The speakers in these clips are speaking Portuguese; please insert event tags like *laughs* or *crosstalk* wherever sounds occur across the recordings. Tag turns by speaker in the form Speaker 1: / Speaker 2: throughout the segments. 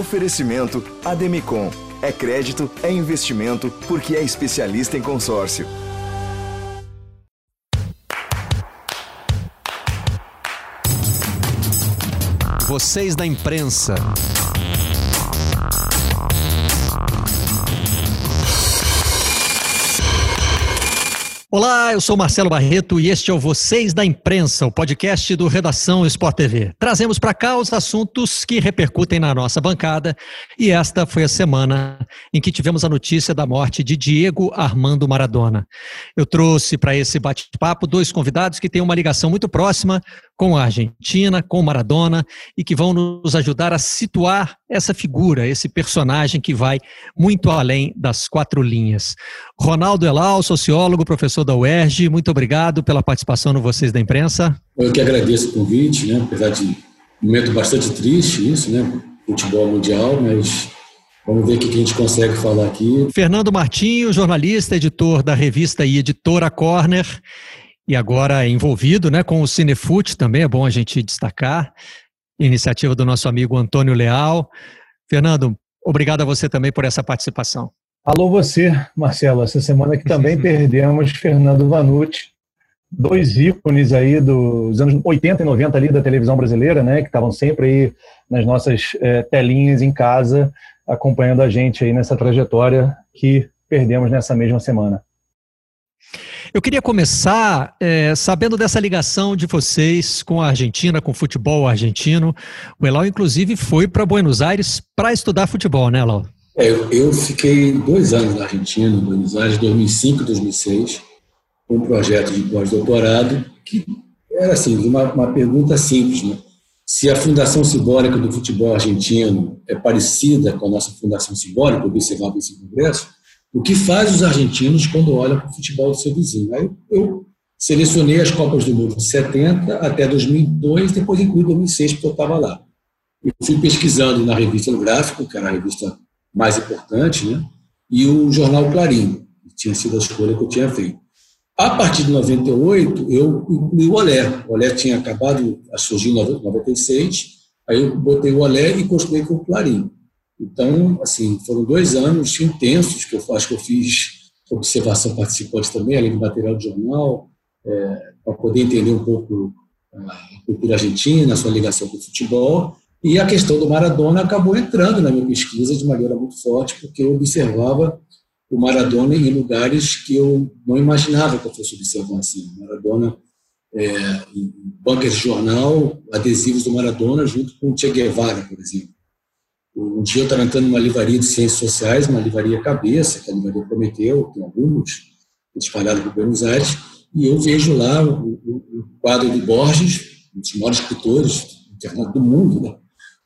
Speaker 1: Oferecimento Ademicon. É crédito, é investimento, porque é especialista em consórcio.
Speaker 2: Vocês da imprensa. Olá, eu sou Marcelo Barreto e este é o Vocês da Imprensa, o podcast do Redação Sport TV. Trazemos para cá os assuntos que repercutem na nossa bancada e esta foi a semana em que tivemos a notícia da morte de Diego Armando Maradona. Eu trouxe para esse bate-papo dois convidados que têm uma ligação muito próxima com a Argentina, com Maradona e que vão nos ajudar a situar essa figura, esse personagem que vai muito além das quatro linhas. Ronaldo Elal, sociólogo, professor da UERJ, muito obrigado pela participação no Vocês da Imprensa.
Speaker 3: Eu que agradeço o convite, né? apesar de um momento bastante triste isso, né? Futebol mundial, mas Vamos ver o que a gente consegue falar aqui.
Speaker 2: Fernando Martinho, jornalista, editor da revista e editora Corner, e agora envolvido né, com o Cinefute também, é bom a gente destacar, iniciativa do nosso amigo Antônio Leal. Fernando, obrigado a você também por essa participação.
Speaker 4: Alô você, Marcelo, essa semana que também perdemos Fernando Vanucci, dois ícones aí dos anos 80 e 90 ali da televisão brasileira, né, que estavam sempre aí nas nossas é, telinhas em casa, acompanhando a gente aí nessa trajetória que perdemos nessa mesma semana.
Speaker 2: Eu queria começar é, sabendo dessa ligação de vocês com a Argentina, com o futebol argentino. O Elau, inclusive, foi para Buenos Aires para estudar futebol, né, Elau?
Speaker 3: É, eu, fiquei dois anos na Argentina, em Buenos Aires, 2005 e 2006, com um projeto de pós-doutorado que era assim, uma, uma pergunta simples, né? Se a Fundação Simbólica do Futebol Argentino é parecida com a nossa Fundação Simbólica, observava esse congresso, o que faz os argentinos quando olham para o futebol do seu vizinho. Aí eu selecionei as Copas do Mundo de 70 até 2002, depois incluí 2006, porque eu estava lá. Eu fui pesquisando na revista Gráfico, que era a revista mais importante, né? e o jornal Clarim, que tinha sido a escolha que eu tinha feito. A partir de 98, eu incluí o Olé. O Olé tinha acabado a surgir em 96, aí eu botei o Olé e construí com o Clarim. Então, assim, foram dois anos intensos que eu acho que eu fiz observação participante também, além do material de jornal, é, para poder entender um pouco a cultura argentina, a sua ligação com o futebol. E a questão do Maradona acabou entrando na minha pesquisa de maneira muito forte, porque eu observava o Maradona em lugares que eu não imaginava que eu fosse observar assim. Maradona é, em de jornal, adesivos do Maradona junto com o Che Guevara, por exemplo. Um dia eu estava entrando numa livraria de ciências sociais, uma livraria cabeça, que a livraria prometeu, tem alguns espalhados por Buenos Aires, e eu vejo lá o, o, o quadro de Borges, um dos maiores escritores do mundo, né?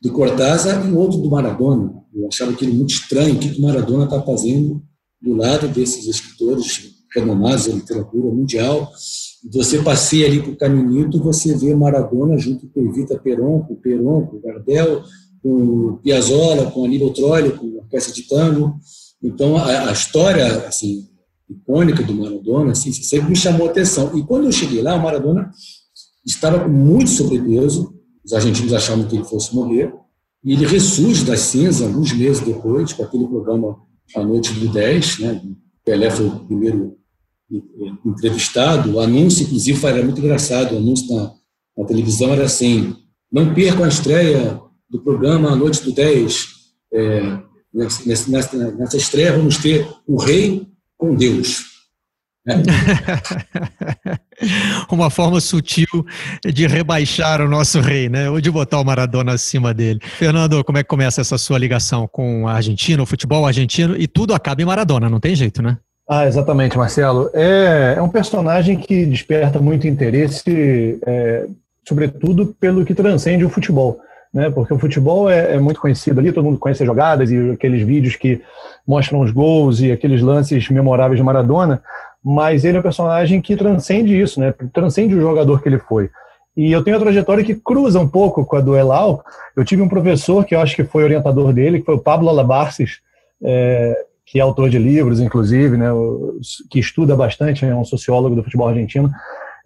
Speaker 3: do Cortázar, e outro do Maradona. Eu achava aquilo muito estranho, o que o Maradona está fazendo do lado desses escritores renomados da literatura mundial. Você passeia ali o Caminito, você vê Maradona junto com Evita Peron, com Peron, com Gardel, com Piazzolla, com Aníbal Troilo, com a orquestra de tango. Então, a, a, história assim, icônica do Maradona assim, sempre me chamou a atenção. E quando eu cheguei lá, o Maradona estava com muito sobrepeso, os argentinos achavam que ele fosse morrer, e ele ressurge das cinzas alguns meses depois, com aquele programa A Noite do 10, né? Pelé foi o primeiro entrevistado, o anúncio, inclusive, era muito engraçado, o anúncio na, na televisão era assim, não percam a estreia do programa A Noite do 10. É, nessa, nessa, nessa estreia vamos ter o rei com Deus.
Speaker 2: É. *laughs* Uma forma sutil de rebaixar o nosso rei, né? Ou de botar o Maradona acima dele. Fernando, como é que começa essa sua ligação com a Argentina, o futebol argentino? E tudo acaba em Maradona, não tem jeito, né?
Speaker 4: Ah, exatamente, Marcelo. É, é um personagem que desperta muito interesse, é, sobretudo pelo que transcende o futebol né? Porque o futebol é, é, muito conhecido ali, todo mundo conhece as jogadas e aqueles vídeos que mostram os gols e aqueles lances memoráveis de Maradona, mas ele é um personagem que transcende isso, né? Transcende o jogador que ele foi. E eu tenho uma trajetória que cruza um pouco com a do Elal. Eu tive um professor que eu acho que foi orientador dele, que foi o Pablo Alabarces, é, que é autor de livros, inclusive, né, que estuda bastante, é um sociólogo do futebol argentino.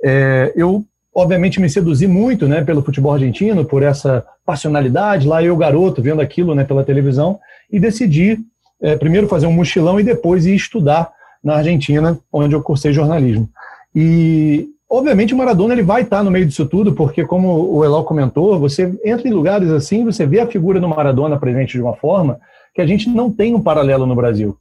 Speaker 4: É, eu obviamente me seduzi muito, né, pelo futebol argentino, por essa passionalidade. Lá eu, garoto, vendo aquilo, né, pela televisão, e decidi é, primeiro fazer um mochilão e depois ir estudar na Argentina, onde eu cursei jornalismo. E obviamente o Maradona ele vai estar no meio disso tudo, porque como o Elal comentou, você entra em lugares assim, você vê a figura do Maradona presente de uma forma que a gente não tem um paralelo no Brasil.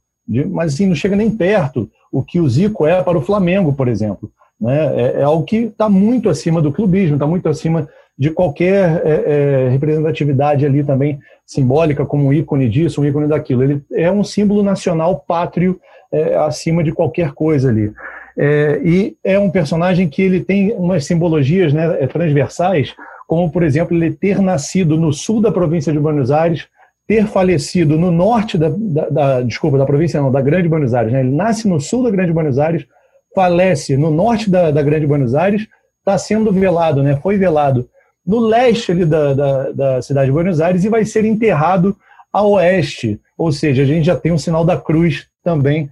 Speaker 4: Mas assim, não chega nem perto o que o Zico é para o Flamengo, por exemplo. Né? É, é algo que está muito acima do clubismo, está muito acima de qualquer é, é, representatividade ali também simbólica, como um ícone disso, um ícone daquilo. Ele é um símbolo nacional pátrio é, acima de qualquer coisa ali. É, e é um personagem que ele tem umas simbologias né, é, transversais, como, por exemplo, ele ter nascido no sul da província de Buenos Aires, ter falecido no norte da, da, da desculpa, da província não, da Grande Buenos Aires. Né? Ele nasce no sul da Grande Buenos Aires, falece no norte da, da Grande Buenos Aires, está sendo velado, né? foi velado no leste ali da, da, da cidade de Buenos Aires e vai ser enterrado a oeste. Ou seja, a gente já tem um sinal da cruz também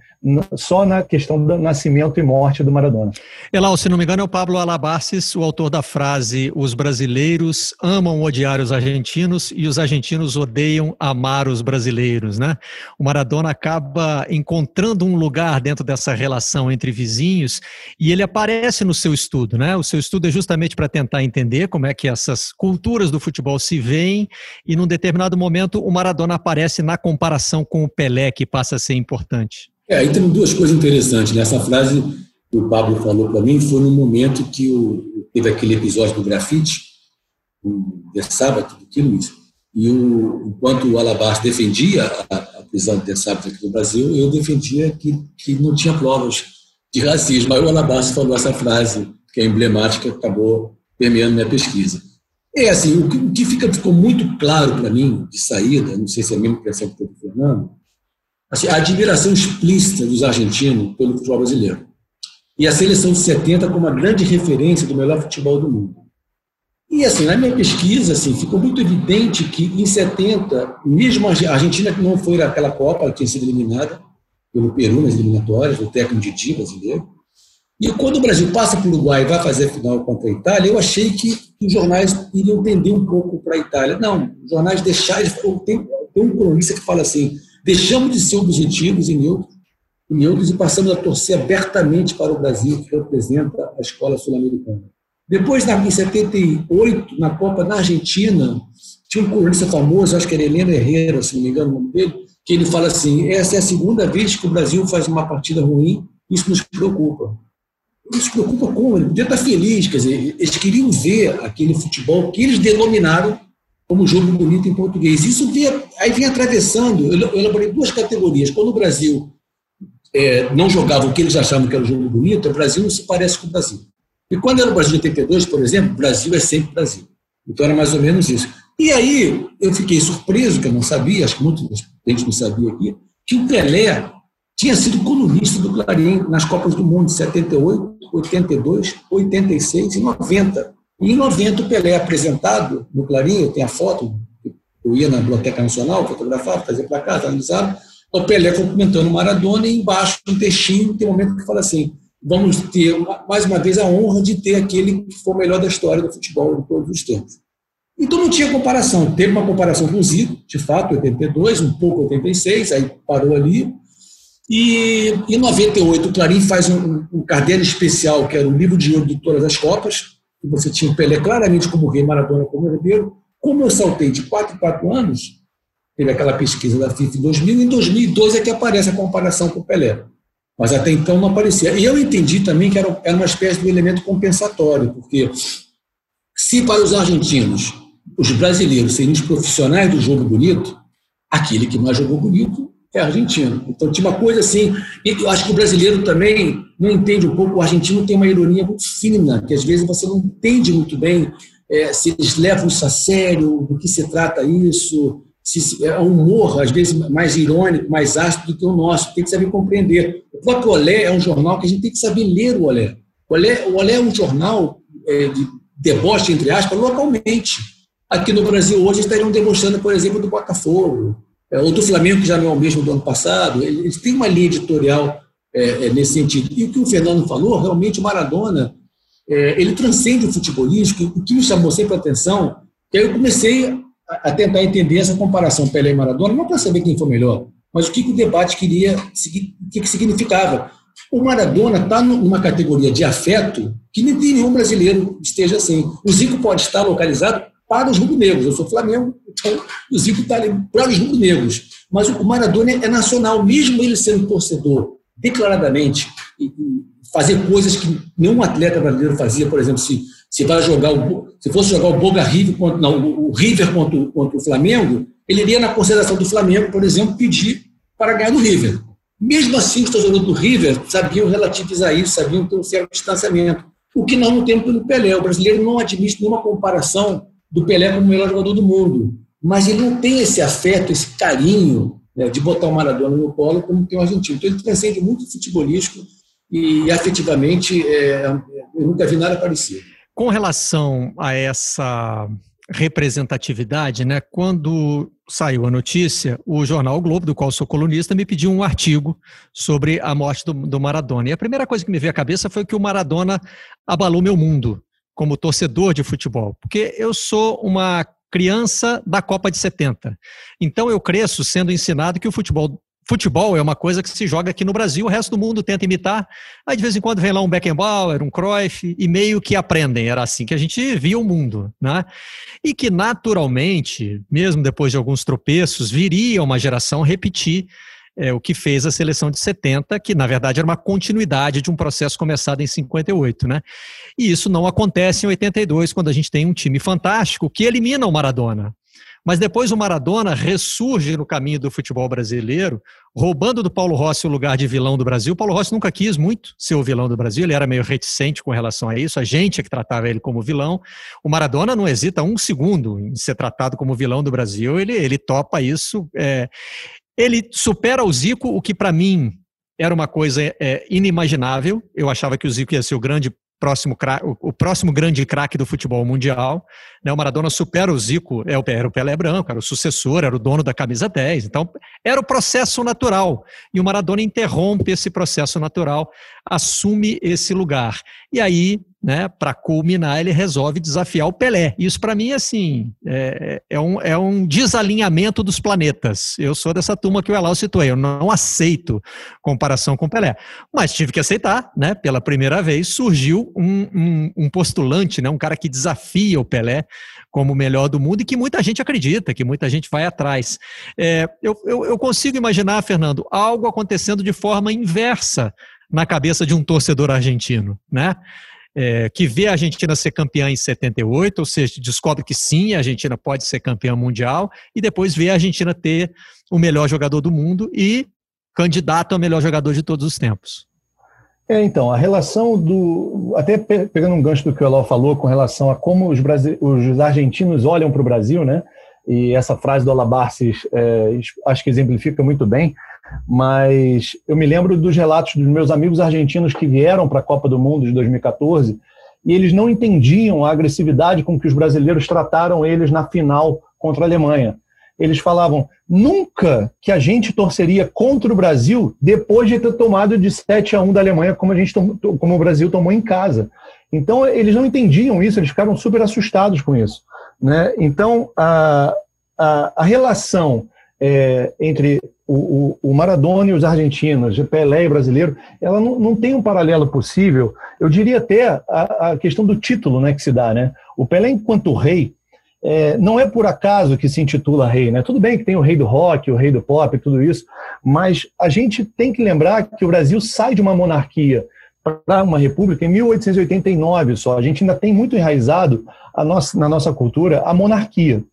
Speaker 4: só na questão do nascimento e morte do Maradona.
Speaker 2: Elal, se não me engano, é o Pablo Alabarces, o autor da frase: Os brasileiros amam odiar os argentinos e os argentinos odeiam amar os brasileiros, né? O Maradona acaba encontrando um lugar dentro dessa relação entre vizinhos e ele aparece no seu estudo, né? O seu estudo é justamente para tentar entender como é que essas culturas do futebol se veem e num determinado momento o Maradona aparece na comparação com o Pelé, que passa a ser importante.
Speaker 3: É, aí tem duas coisas interessantes. Nessa né? frase que o Pablo falou para mim foi no momento que o, teve aquele episódio do grafite, de sábado, do Quilmes, e o, enquanto o Alabás defendia a, a prisão de sábado aqui no Brasil, eu defendia que, que não tinha provas de racismo. Aí o Alabás falou essa frase, que é emblemática, acabou permeando minha pesquisa. É assim, o que, o que fica, ficou muito claro para mim, de saída, não sei se é a mesma impressão que teve o Fernando, assim, a admiração explícita dos argentinos pelo futebol brasileiro. E a seleção de 70 como uma grande referência do melhor futebol do mundo. E assim, na minha pesquisa, assim, ficou muito evidente que em 70, mesmo a Argentina que não foi naquela Copa, ela tinha sido eliminada pelo Peru nas eliminatórias, o técnico de Di brasileiro. E quando o Brasil passa para o Uruguai e vai fazer a final contra a Itália, eu achei que os jornais iriam tender um pouco para a Itália. Não, os jornais deixaram. Tem, tem um cronista que fala assim: Deixamos de ser objetivos e neutros, e neutros e passamos a torcer abertamente para o Brasil, que representa a escola sul-americana. Depois, em 78, na Copa na Argentina, tinha um colunista famoso, acho que era Helena Herrera, se não me engano o nome dele, que ele fala assim: essa é a segunda vez que o Brasil faz uma partida ruim, isso nos preocupa. Isso preocupa como? Ele podia estar feliz, quer dizer, eles queriam ver aquele futebol que eles denominaram como jogo bonito em português. Isso aí vinha atravessando, eu elaborei duas categorias. Quando o Brasil é, não jogava o que eles achavam que era o jogo bonito, o Brasil não se parece com o Brasil. E quando era o Brasil de 82, por exemplo, o Brasil é sempre Brasil. Então era mais ou menos isso. E aí eu fiquei surpreso, que eu não sabia, acho que muita gente não sabia aqui, que o Pelé tinha sido colunista do Clarim nas Copas do Mundo de 78, 82, 86 e 90. Em 90, o Pelé é apresentado no Clarim, eu tenho a foto, eu ia na Biblioteca Nacional, fotografava, fazia para casa, analisava, o Pelé cumprimentando o Maradona e embaixo um textinho, tem um momento que fala assim, vamos ter, mais uma vez, a honra de ter aquele que foi o melhor da história do futebol de todos os tempos. Então não tinha comparação. Teve uma comparação com o Zico, de fato, 82, um pouco 86, aí parou ali. E em 98 o Clarim faz um, um caderno especial, que era o livro de ouro de todas as Copas, que você tinha o Pelé claramente como rei, Maradona como herdeiro. Como eu saltei de 4 em 4 anos, teve aquela pesquisa da FIFA em 2000, em 2012 é que aparece a comparação com o Pelé. Mas até então não aparecia. E eu entendi também que era, uma espécie de elemento compensatório, porque se para os argentinos os brasileiros seriam os profissionais do jogo bonito, aquele que mais jogou bonito é argentino. Então tinha uma coisa assim, e eu acho que o brasileiro também não entende um pouco, o argentino tem uma ironia muito fina, que às vezes você não entende muito bem é, se eles levam isso a sério, do que se trata isso, se é um humor, às vezes, mais irônico, mais ácido do que o nosso, tem que saber compreender. O próprio Olé é um jornal que a gente tem que saber ler o Olé. O Olé, o Olé é um jornal é, de deboche, entre aspas, localmente. Aqui no Brasil hoje estariam demonstrando, por exemplo, do Botafogo, é, ou do Flamengo, que já não é o mesmo do ano passado, eles têm uma linha editorial é, é, nesse sentido. E o que o Fernando falou, realmente o Maradona é, ele transcende o futebolístico, o que me chamou sempre a atenção, que aí eu comecei a, a tentar entender essa comparação Pelé e Maradona, não para saber quem foi melhor, mas o que, que o debate queria, o que, que significava. O Maradona está numa categoria de afeto que nem nenhum brasileiro esteja assim. O Zico pode estar localizado para os rubro-negros. Eu sou Flamengo, então o Zico está ali para os rubro-negros. Mas o Maradona é nacional, mesmo ele sendo torcedor, declaradamente, e, fazer coisas que nenhum atleta brasileiro fazia, por exemplo, se, se vai jogar o, se fosse jogar o Boga River contra, não, o River contra, contra o Flamengo, ele iria na consideração do Flamengo, por exemplo, pedir para ganhar do River. Mesmo assim, os torcedores do River sabiam relativizar isso, sabiam ter um certo distanciamento. O que não tem pelo Pelé. O brasileiro não admite nenhuma comparação do Pelé como o melhor jogador do mundo. Mas ele não tem esse afeto, esse carinho né, de botar o Maradona no colo como tem o argentino. Então ele transcende muito futebolístico e afetivamente é, eu nunca vi nada parecido.
Speaker 2: Com relação a essa representatividade, né? Quando saiu a notícia, o jornal o Globo, do qual sou colunista, me pediu um artigo sobre a morte do, do, Maradona. E a primeira coisa que me veio à cabeça foi que o Maradona abalou meu mundo como torcedor de futebol, porque eu sou uma criança da Copa de 70. Então eu cresço sendo ensinado que o futebol futebol é uma coisa que se joga aqui no Brasil, o resto do mundo tenta imitar. Aí de vez em quando vem lá um Beckenbauer, um Cruyff e meio que aprendem. Era assim que a gente via o mundo, né? E que naturalmente, mesmo depois de alguns tropeços, viria uma geração repetir é, o que fez a seleção de 70, que na verdade era uma continuidade de um processo começado em 58, né? E isso não acontece em 82, quando a gente tem um time fantástico que elimina o Maradona. Mas depois o Maradona ressurge no caminho do futebol brasileiro, roubando do Paulo Rossi o lugar de vilão do Brasil. O Paulo Rossi nunca quis muito ser o vilão do Brasil, ele era meio reticente com relação a isso, a gente é que tratava ele como vilão. O Maradona não hesita um segundo em ser tratado como vilão do Brasil, ele, ele topa isso. É, ele supera o Zico, o que para mim era uma coisa é, inimaginável. Eu achava que o Zico ia ser o grande próximo o próximo grande craque do futebol mundial. Né? O Maradona supera o Zico, é era o Pelé branco, era o sucessor, era o dono da camisa 10. Então, era o processo natural. E o Maradona interrompe esse processo natural, assume esse lugar. E aí né, para culminar, ele resolve desafiar o Pelé. Isso, para mim, assim, é, é, um, é um desalinhamento dos planetas. Eu sou dessa turma que o Elal citou. Eu não aceito comparação com o Pelé. Mas tive que aceitar, né? Pela primeira vez, surgiu um, um, um postulante, né, um cara que desafia o Pelé como o melhor do mundo e que muita gente acredita, que muita gente vai atrás. É, eu, eu, eu consigo imaginar, Fernando, algo acontecendo de forma inversa na cabeça de um torcedor argentino, né? É, que vê a Argentina ser campeã em 78, ou seja, descobre que sim, a Argentina pode ser campeã mundial, e depois vê a Argentina ter o melhor jogador do mundo e candidato ao melhor jogador de todos os tempos.
Speaker 4: É, então, a relação do. Até pegando um gancho do que o Eló falou com relação a como os, brasile... os argentinos olham para o Brasil, né? E essa frase do Alabarces é, acho que exemplifica muito bem mas eu me lembro dos relatos dos meus amigos argentinos que vieram para a Copa do Mundo de 2014 e eles não entendiam a agressividade com que os brasileiros trataram eles na final contra a Alemanha. Eles falavam, nunca que a gente torceria contra o Brasil depois de ter tomado de 7 a 1 da Alemanha, como, a gente como o Brasil tomou em casa. Então, eles não entendiam isso, eles ficaram super assustados com isso. Né? Então, a, a, a relação é, entre o, o, Maradona e os argentinos, Pelé e brasileiro, ela não, não tem um paralelo possível. Eu diria até a, a, questão do título né, que se dá. Né? O Pelé, enquanto rei, é, não é por acaso que se intitula rei. Né? Tudo bem que tem o rei do rock, o rei do pop tudo isso, mas a gente tem que lembrar que o Brasil sai de uma monarquia para uma república em 1889 só. A gente ainda tem muito enraizado nossa, na nossa cultura a monarquia.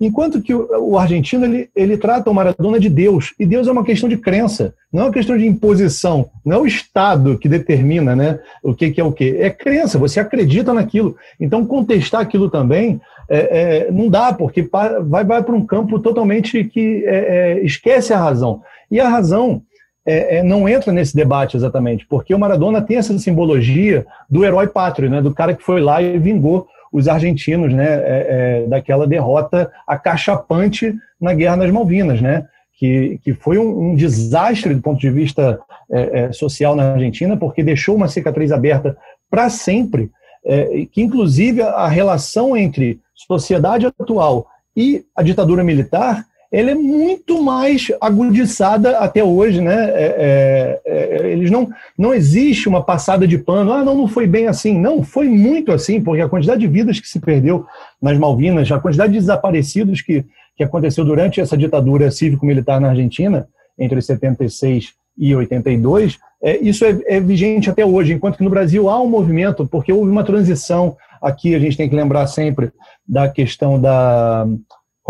Speaker 4: Enquanto que o, argentino ele, ele trata o Maradona de Deus, e Deus é uma questão de crença, não é uma questão de imposição, não é o Estado que determina né, o que, que é o que, é crença, você acredita naquilo. Então, contestar aquilo também é, é, não dá, porque vai, vai para um campo totalmente que é, é, esquece a razão. E a razão é, é, não entra nesse debate exatamente, porque o Maradona tem essa simbologia do herói pátrio, né, do cara que foi lá e vingou os argentinos né, é, é, daquela derrota acachapante na Guerra das Malvinas, né, que, que foi um, um desastre do ponto de vista é, é social na Argentina, porque deixou uma cicatriz aberta para sempre é, que inclusive a relação entre sociedade atual e a ditadura militar ela é muito mais agudizada até hoje, né? É, é, é, eles não, não existe uma passada de pano, ah, não, não foi bem assim. Não, foi muito assim, porque a quantidade de vidas que se perdeu nas Malvinas, a quantidade de desaparecidos que, que aconteceu durante essa ditadura cívico-militar na Argentina, entre 76 e 82, é, isso é, é vigente até hoje, enquanto que no Brasil há um movimento, porque houve uma transição aqui, a gente tem que lembrar sempre da questão da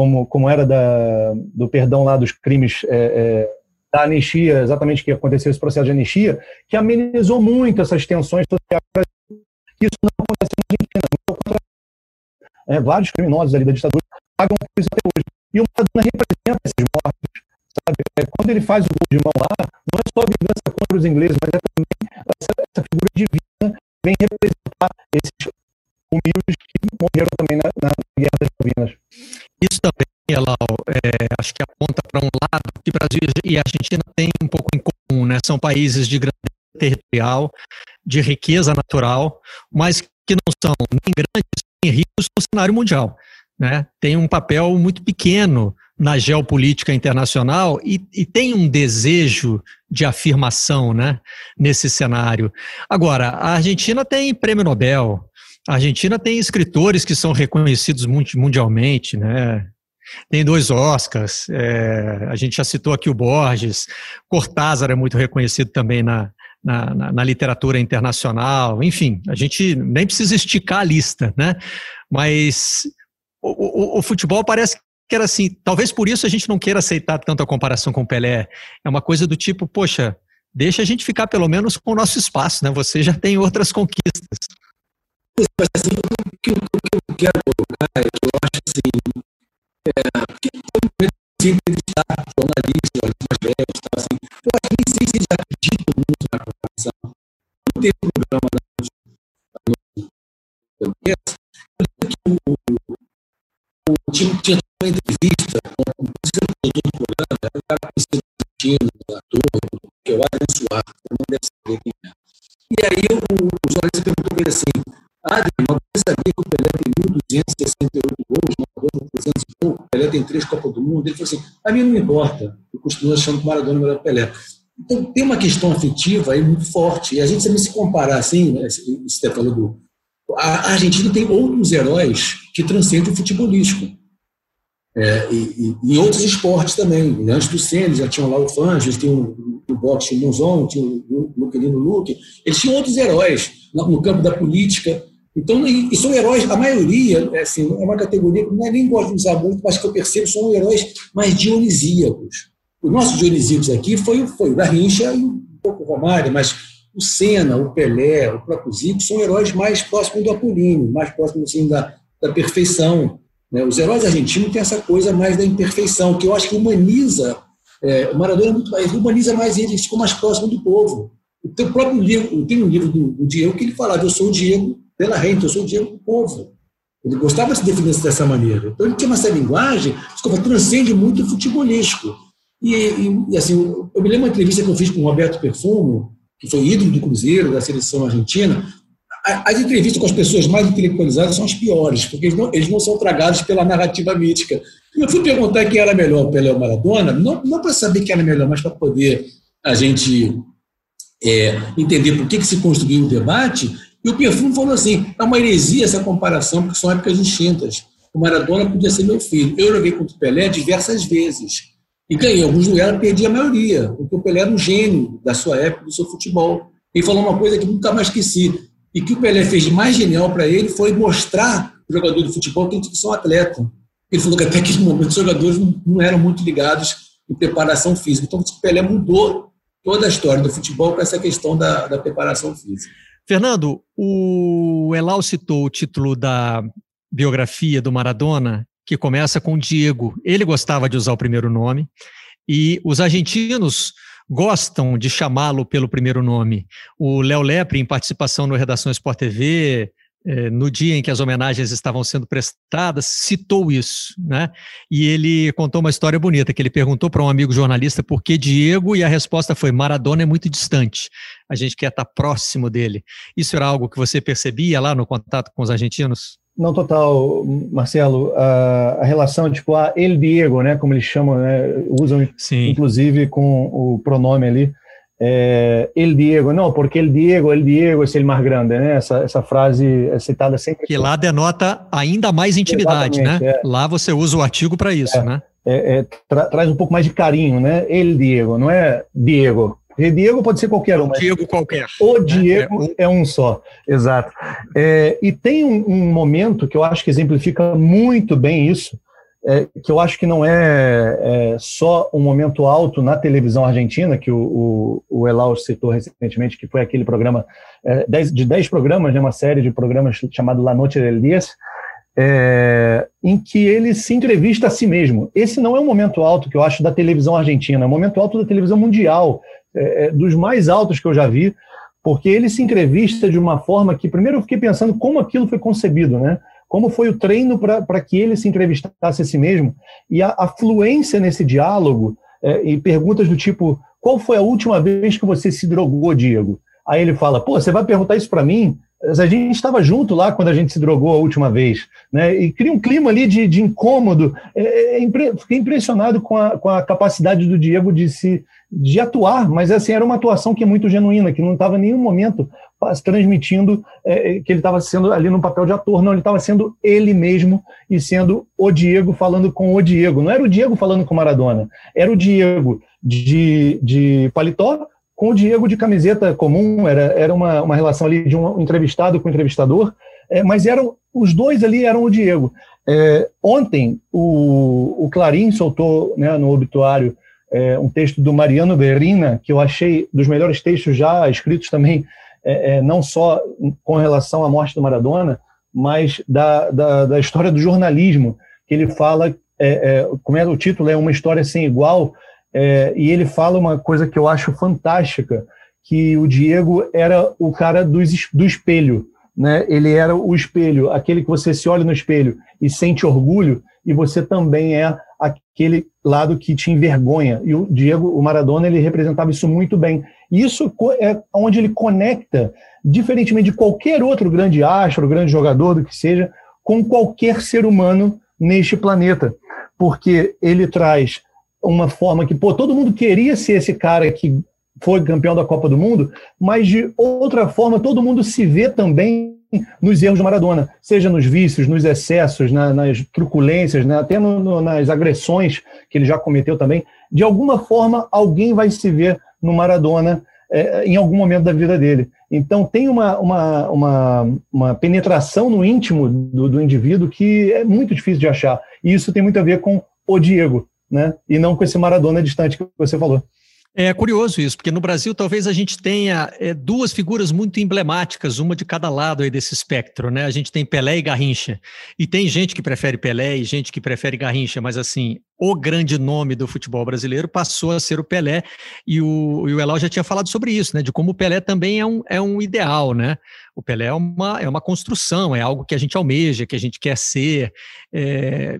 Speaker 4: como, como era da, do perdão lá dos crimes é, é, da anistia, exatamente que aconteceu esse processo de anistia, que amenizou muito essas tensões sociais. Isso não acontece na Argentina. É, vários criminosos ali da ditadura pagam por isso até hoje. E o Maradona representa esses mortos. Sabe? É, quando ele faz o gol de mão lá, não é só vingança contra os ingleses, mas é também essa, essa figura divina vem representar esses humildes que morreram também na, na Guerra das Malvinas.
Speaker 2: Isso também, Elau, é, acho que aponta para um lado que Brasil e Argentina têm um pouco em comum, né? São países de grande territorial, de riqueza natural, mas que não são nem grandes nem ricos no cenário mundial. Né? Tem um papel muito pequeno na geopolítica internacional e, e, tem um desejo de afirmação né, nesse cenário. Agora, a Argentina tem prêmio Nobel, a Argentina tem escritores que são reconhecidos mundialmente, né? Tem dois Oscars, é, a gente já citou aqui o Borges, Cortázar é muito reconhecido também na, na, na, na, literatura internacional, enfim, a gente nem precisa esticar a lista, né? Mas o, o, o, futebol parece que era assim, talvez por isso a gente não queira aceitar tanto a comparação com o Pelé. É uma coisa do tipo, poxa, deixa a gente ficar pelo menos com o nosso espaço, né? Você já tem outras conquistas.
Speaker 3: Mas assim, o que, o que eu quero colocar é que eu acho assim, é, porque sempre entrevistar jornalistas, mais velhos, tá, assim, eu acho que nem sei se eles acreditam muito na comparação. Não tem programa na eu lembro que o, o, o time tinha uma entrevista com o produtor do programa, era um cara conhecido argentino, um ator, que é o Adriano Suárez, não deve saber quem é. E aí o, o jornalista perguntou para ele assim, Adriano, mas você sabia que o Pelé tem 1.268 gols, Maradona 300 e pouco, o Pelé tem três Copas do Mundo? Ele falou assim, a mim não me importa, eu continuo achando que o Maradona é melhor que o Pelé. Então, tem uma questão afetiva aí muito forte, e a gente também se comparar assim, né, você falou do... A Argentina tem outros heróis que transcendem o futebolístico. É, e, e, em outros esportes também. Antes do Senna, já tinham lá o Fangio, tinham o, o boxe o Monzon, tinha o Luquelino Luque. Eles tinham outros heróis no campo da política. Então, e, são heróis, a maioria, é, assim, é uma categoria que não é, nem gosto de usar muito, mas que eu percebo são heróis mais dionisíacos. Os nossos dionisíacos aqui foi, foi o Garrincha e um pouco o Romário, mas o Senna, o Pelé, o próprio Zico são heróis mais próximos do Apolíneo, mais próximos assim, da, da perfeição. Né? Os heróis argentinos têm essa coisa mais da imperfeição, que eu acho que humaniza, é, o Maradona é muito mais, humaniza mais eles, ficam mais próximo do povo. O próprio livro, tem um livro do, do Diego que ele falava, eu sou o Diego pela renta, eu sou o Diego do povo. Ele gostava de se definir dessa maneira. Então ele tinha essa linguagem, desculpa, transcende muito o futebolístico. E, e, e, assim, eu me lembro uma entrevista que eu fiz com o Roberto Perfumo, que foi ídolo do Cruzeiro, da seleção argentina. As entrevistas com as pessoas mais intelectualizadas são as piores, porque eles não, eles não são tragados pela narrativa mítica. Eu fui perguntar quem era melhor, Pelé ou Maradona, não, não para saber quem era melhor, mas para poder a gente é, entender por que, que se construiu o debate, e o Perfume falou assim: é uma heresia essa comparação, porque são épocas distintas. O Maradona podia ser meu filho. Eu joguei contra o Pelé diversas vezes. E ganhei alguns duelos, perdi a maioria, porque o Pelé era um gênio da sua época, do seu futebol. Ele falou uma coisa que nunca mais esqueci. E que o Pelé fez de mais genial para ele foi mostrar o jogador de futebol que que ser um atleta. Ele falou que até aquele momento os jogadores não, eram muito ligados em preparação física. Então o Pelé mudou toda a história do futebol com essa questão da, da preparação física.
Speaker 2: Fernando, o Elal citou o título da biografia do Maradona, que começa com Diego. Ele gostava de usar o primeiro nome e os argentinos gostam de chamá-lo pelo primeiro nome. O Léo Lepre, em participação no Redação Sport TV, no dia em que as homenagens estavam sendo prestadas, citou isso, né? E ele contou uma história bonita, que ele perguntou para um amigo jornalista por que Diego, e a resposta foi, Maradona é muito distante, a gente quer estar próximo dele. Isso era algo que você percebia lá no contato com os argentinos?
Speaker 4: Não, total, Marcelo. A, a relação, tipo, a El Diego, né, como eles chamam, né, usam Sim. inclusive com o pronome ali, é, El Diego, não, porque El Diego, El Diego é o mais grande, né? Essa, essa frase é citada sempre.
Speaker 2: Que lá denota ainda mais intimidade, né? É. Lá você usa o artigo para isso,
Speaker 4: é,
Speaker 2: né?
Speaker 4: É, é, tra traz um pouco mais de carinho, né? El Diego, não é Diego. Porque Diego pode ser qualquer um.
Speaker 2: Diego qualquer.
Speaker 4: O né? Diego é, um... só, exato. e tem um, um momento que eu acho que exemplifica muito bem isso, é, que eu acho que não é, é, só um momento alto na televisão argentina, que o, o, o Elau citou recentemente, que foi aquele programa, é, dez, de 10 programas, né, uma série de programas chamado La Noche del Dias, é, em que ele se entrevista a si mesmo. Esse não é um momento alto que eu acho da televisão argentina, é um momento alto da televisão mundial, é, é, dos mais altos que eu já vi, porque ele se entrevista de uma forma que, primeiro, eu fiquei pensando como aquilo foi concebido, né? Como foi o treino para que ele se entrevistasse a si mesmo, e a, a fluência nesse diálogo, é, e perguntas do tipo: qual foi a última vez que você se drogou, Diego? Aí ele fala: pô, você vai perguntar isso para mim? A gente estava junto lá quando a gente se drogou a última vez, né? E cria um clima ali de, de incômodo. É, é, é impre... Fiquei impressionado com a, com a capacidade do Diego de se de atuar, mas assim era uma atuação que é muito genuína, que não estava em nenhum momento transmitindo é, é, que ele estava sendo ali no papel de ator, não, ele estava sendo ele mesmo e sendo o Diego falando com o Diego. Não era o Diego falando com Maradona, era o Diego de, de paletó com o Diego de camiseta comum, era, era uma, uma relação ali de um entrevistado com o entrevistador, é, mas eram os dois ali eram o Diego. É, ontem, o, o Clarim soltou né, no obituário é, um texto do Mariano Berrina, que eu achei dos melhores textos já escritos também é, é, não só com relação à morte do Maradona, mas da, da, da história do jornalismo, que ele fala, é, é como é o título, é uma história sem igual, é, e ele fala uma coisa que eu acho fantástica, que o Diego era o cara do, do espelho, né? Ele era o espelho, aquele que você se olha no espelho e sente orgulho, e você também é aquele lado que te envergonha. E o Diego, o Maradona, ele representava isso muito bem. E isso é onde ele conecta, diferentemente de qualquer outro grande astro, grande jogador, do que seja, com qualquer ser humano neste planeta. Porque ele traz uma forma que, pô, todo mundo queria ser esse cara que foi campeão da Copa do Mundo, mas de outra forma todo mundo se vê também nos erros do Maradona, seja nos vícios, nos excessos, na, nas truculências, né, até no, no, nas agressões que ele já cometeu também. De alguma forma, alguém vai se ver no Maradona é, em algum momento da vida dele. Então, tem uma, uma, uma, uma penetração no íntimo do, do, indivíduo que é muito difícil de achar. E isso tem muito a ver com o Diego, né? e não com esse Maradona distante que você falou.
Speaker 2: É curioso isso, porque no Brasil talvez a gente tenha é, duas figuras muito emblemáticas, uma de cada lado aí desse espectro, né? A gente tem Pelé e Garrincha. E tem gente que prefere Pelé e gente que prefere Garrincha, mas assim, o grande nome do futebol brasileiro passou a ser o Pelé, e o, e o Elal já tinha falado sobre isso, né? De como o Pelé também é um, é um ideal, né? O Pelé é uma, é uma construção, é algo que a gente almeja, que a gente quer ser. É,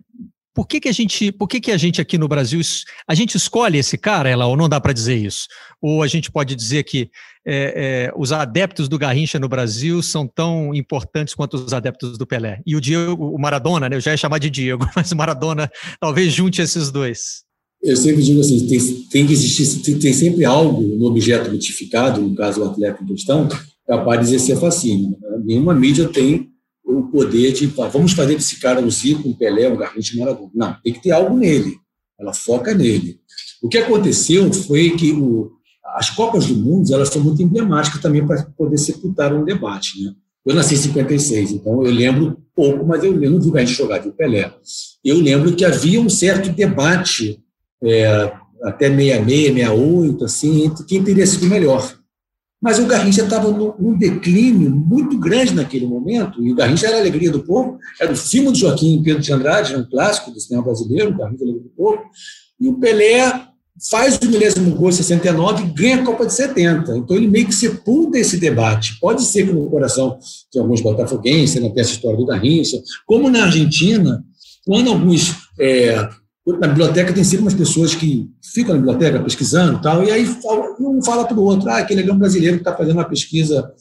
Speaker 2: por que, que a gente, por que, que a gente aqui no Brasil, a gente escolhe esse cara, ela ou não dá para dizer isso? Ou a gente pode dizer que é, é, os adeptos do Garrincha no Brasil são tão importantes quanto os adeptos do Pelé? E o Diego, o Maradona, né? Eu já ia chamar de Diego, *laughs* mas o Maradona talvez junte esses dois.
Speaker 3: Eu sempre digo assim, tem, tem que existir, tem, tem, sempre algo no objeto mitificado, no caso o atleta em questão, capaz de exercer fascínio. Nenhuma mídia tem o poder de, vamos fazer desse cara um Zico, um Pelé, um Garrincha, um Maradona. Não, tem que ter algo nele. Ela foca nele. O que aconteceu foi que o, as Copas do Mundo elas são muito emblemáticas também para poder sepultar um debate. Né? Eu nasci em 56, então eu lembro pouco, mas eu, eu não vi o Garrincha jogar, o Pelé. Eu lembro que havia um certo debate, é, até 66, 68, assim, entre quem teria sido melhor. Mas o Garrincha estava num declínio muito grande naquele momento, e o Garrincha era a alegria do povo, era o filme de Joaquim Pedro de Andrade, um clássico do cinema brasileiro, o Garrincha a alegria do povo, e o Pelé faz o milésimo gol em 69 e ganha a Copa de 70. Então ele meio que sepulta esse debate. Pode ser que no coração de alguns botafoguenses, não tem essa história do Garrincha, como na Argentina, quando alguns. É, na biblioteca tem sempre umas pessoas que ficam na biblioteca pesquisando e tal, e aí um fala para o outro, ah, aquele ali é um brasileiro que está fazendo uma pesquisa